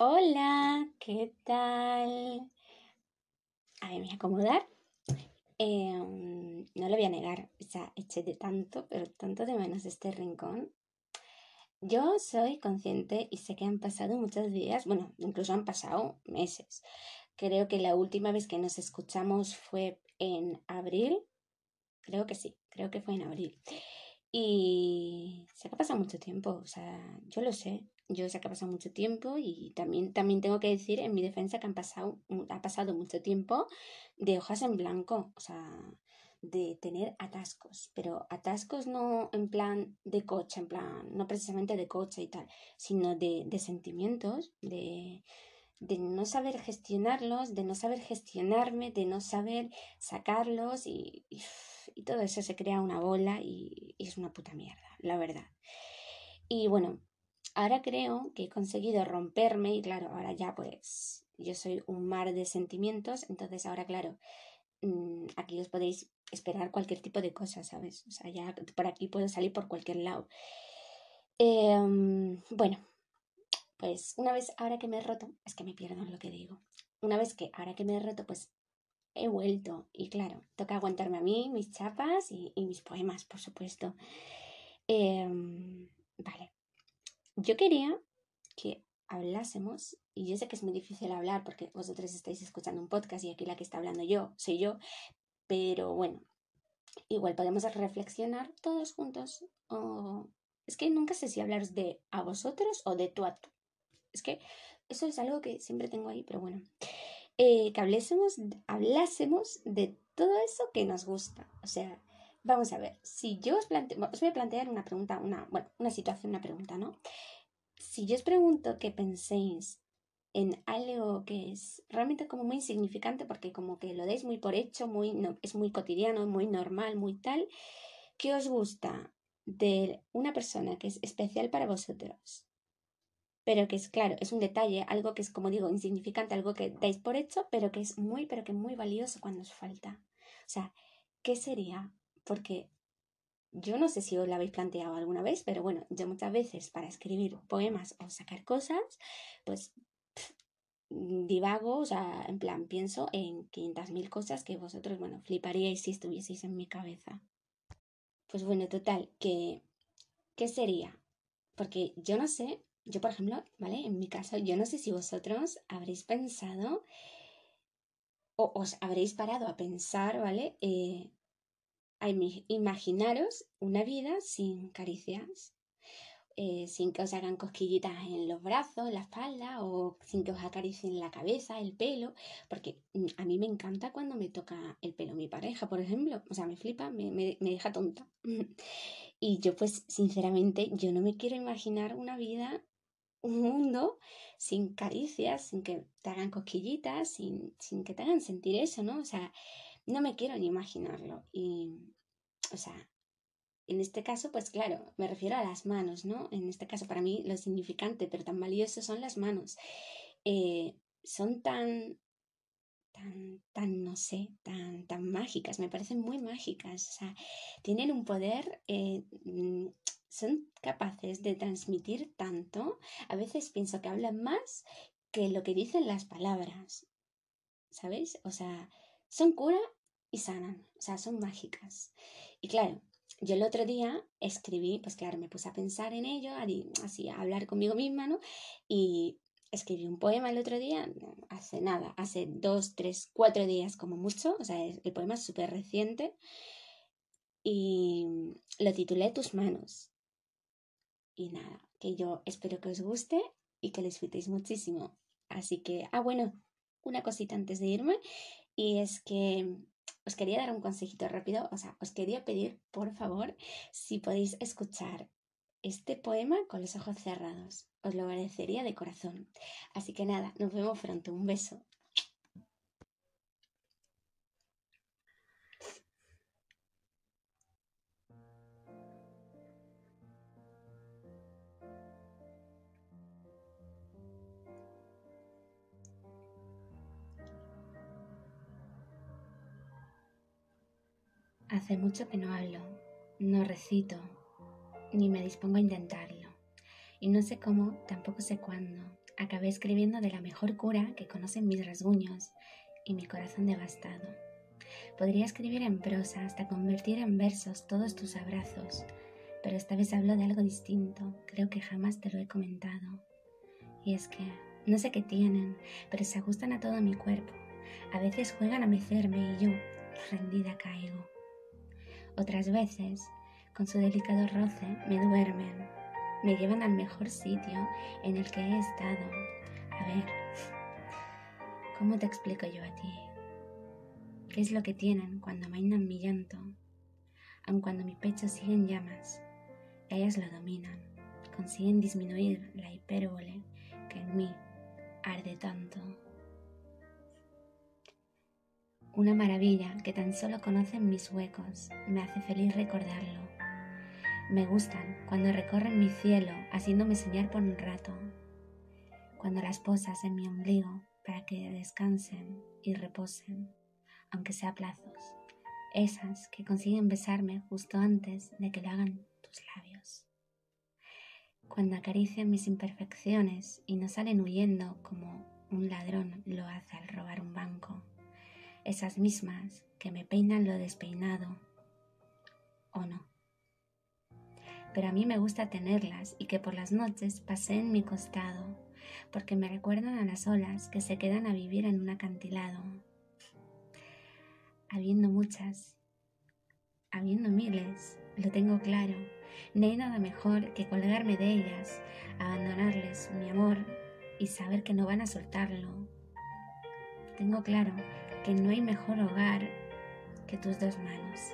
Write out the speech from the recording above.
Hola, ¿qué tal? A ver, me voy a acomodar. Em, no lo voy a negar, o sea, eché de tanto, pero tanto de menos este rincón. Yo soy consciente y sé que han pasado muchos días, bueno, incluso han pasado meses. Creo que la última vez que nos escuchamos fue en abril. Creo que sí, creo que fue en abril. Y sé que ha pasado mucho tiempo, o sea, yo lo sé, yo sé que ha pasado mucho tiempo y también, también tengo que decir en mi defensa que han pasado, ha pasado mucho tiempo de hojas en blanco, o sea, de tener atascos, pero atascos no en plan de coche, en plan, no precisamente de coche y tal, sino de, de sentimientos, de, de no saber gestionarlos, de no saber gestionarme, de no saber sacarlos y, y, todo eso se crea una bola y, y, es una puta mierda, la verdad. Y bueno, ahora creo que he conseguido romperme y claro, ahora ya pues yo soy un mar de sentimientos, entonces ahora claro, mm, aquí os podéis esperar cualquier tipo de cosa, ¿sabes? O sea, ya por aquí puedo salir por cualquier lado. Eh, bueno, pues una vez ahora que me he roto, es que me pierdo en lo que digo. Una vez que ahora que me he roto, pues he vuelto. Y claro, toca aguantarme a mí, mis chapas y, mis poemas, por supuesto. Eh, vale. Yo quería que hablásemos, y yo sé que es muy difícil hablar porque vosotros estáis escuchando un podcast y aquí la que está hablando yo soy yo, pero bueno, igual podemos reflexionar todos juntos. O... Es que nunca sé si hablaros de a vosotros o de tú a tú. Es que eso es algo que siempre tengo ahí, pero bueno. Eh, que hablásemos, hablásemos de todo eso que nos gusta. O sea, vamos a ver, si yo os planteo, os voy a plantear una pregunta, una, bueno, una situación, una pregunta, ¿no? Si yo os pregunto que penséis en algo que es realmente como muy insignificante porque como que lo deis muy por hecho, muy, no, es muy cotidiano, muy normal, muy tal, ¿qué os gusta de una persona que es especial para vosotros? Pero que es claro, es un detalle, algo que es, como digo, insignificante, algo que dais por hecho, pero que es muy, pero que muy valioso cuando os falta. O sea, ¿qué sería? Porque yo no sé si os lo habéis planteado alguna vez, pero bueno, yo muchas veces para escribir poemas o sacar cosas, pues divago, o sea, en plan, pienso en 500.000 cosas que vosotros, bueno, fliparíais si estuvieseis en mi cabeza. Pues bueno, total, que, ¿qué sería? Porque yo no sé yo, por ejemplo, ¿vale? En mi caso, yo no sé si vosotros habréis pensado o os habréis parado a pensar, ¿vale? Eh, a imaginaros una vida sin caricias, eh, sin que os hagan cosquillitas en los brazos, en la espalda, o sin que os acaricien la cabeza, el pelo, porque mm, a mí me encanta cuando me toca el pelo mi pareja, por ejemplo, o sea, me flipa, me, me, me deja tonta. y yo pues, sinceramente, yo no me quiero imaginar una vida un mundo sin caricias, sin que te hagan cosquillitas, sin, sin que te hagan sentir eso, ¿no? O sea, no me quiero ni imaginarlo. Y, o sea, en este caso, pues claro, me refiero a las manos, ¿no? En este caso, para mí, lo significante, pero tan valioso son las manos. Eh, son tan, tan, tan, no sé, tan, tan mágicas, me parecen muy mágicas. O sea, tienen un poder eh, mm, son capaces de transmitir tanto, a veces pienso que hablan más que lo que dicen las palabras. ¿Sabéis? O sea, son cura y sanan, o sea, son mágicas. Y claro, yo el otro día escribí, pues claro, me puse a pensar en ello, así a hablar conmigo misma, ¿no? Y escribí un poema el otro día, hace nada, hace dos, tres, cuatro días como mucho, o sea, el poema es súper reciente, y lo titulé Tus manos. Y nada, que yo espero que os guste y que lo disfrutéis muchísimo. Así que, ah, bueno, una cosita antes de irme. Y es que os quería dar un consejito rápido. O sea, os quería pedir, por favor, si podéis escuchar este poema con los ojos cerrados. Os lo agradecería de corazón. Así que nada, nos vemos pronto. Un beso. Hace mucho que no hablo, no recito, ni me dispongo a intentarlo. Y no sé cómo, tampoco sé cuándo. acabé escribiendo de la mejor cura que conocen mis rasguños y mi corazón devastado. Podría escribir en prosa hasta convertir en versos todos tus abrazos, pero esta vez hablo de algo distinto, creo que jamás te lo he comentado. Y es que no sé qué tienen, pero se ajustan a todo mi cuerpo. A veces juegan a mecerme y yo, rendida, caigo. Otras veces, con su delicado roce, me duermen, me llevan al mejor sitio en el que he estado. A ver, ¿cómo te explico yo a ti? ¿Qué es lo que tienen cuando amainan mi llanto? Aun cuando mi pecho sigue en llamas, ellas lo dominan, consiguen disminuir la hipérbole que en mí arde tanto. Una maravilla que tan solo conocen mis huecos, me hace feliz recordarlo. Me gustan cuando recorren mi cielo haciéndome soñar por un rato, cuando las posas en mi ombligo para que descansen y reposen, aunque sea a plazos, esas que consiguen besarme justo antes de que lo hagan tus labios. Cuando acarician mis imperfecciones y no salen huyendo como un ladrón lo hace al robar un banco, esas mismas que me peinan lo despeinado, o no. Pero a mí me gusta tenerlas y que por las noches paseen mi costado, porque me recuerdan a las olas que se quedan a vivir en un acantilado. Habiendo muchas, habiendo miles, lo tengo claro, no hay nada mejor que colgarme de ellas, abandonarles mi amor y saber que no van a soltarlo. Tengo claro que no hay mejor hogar que tus dos manos.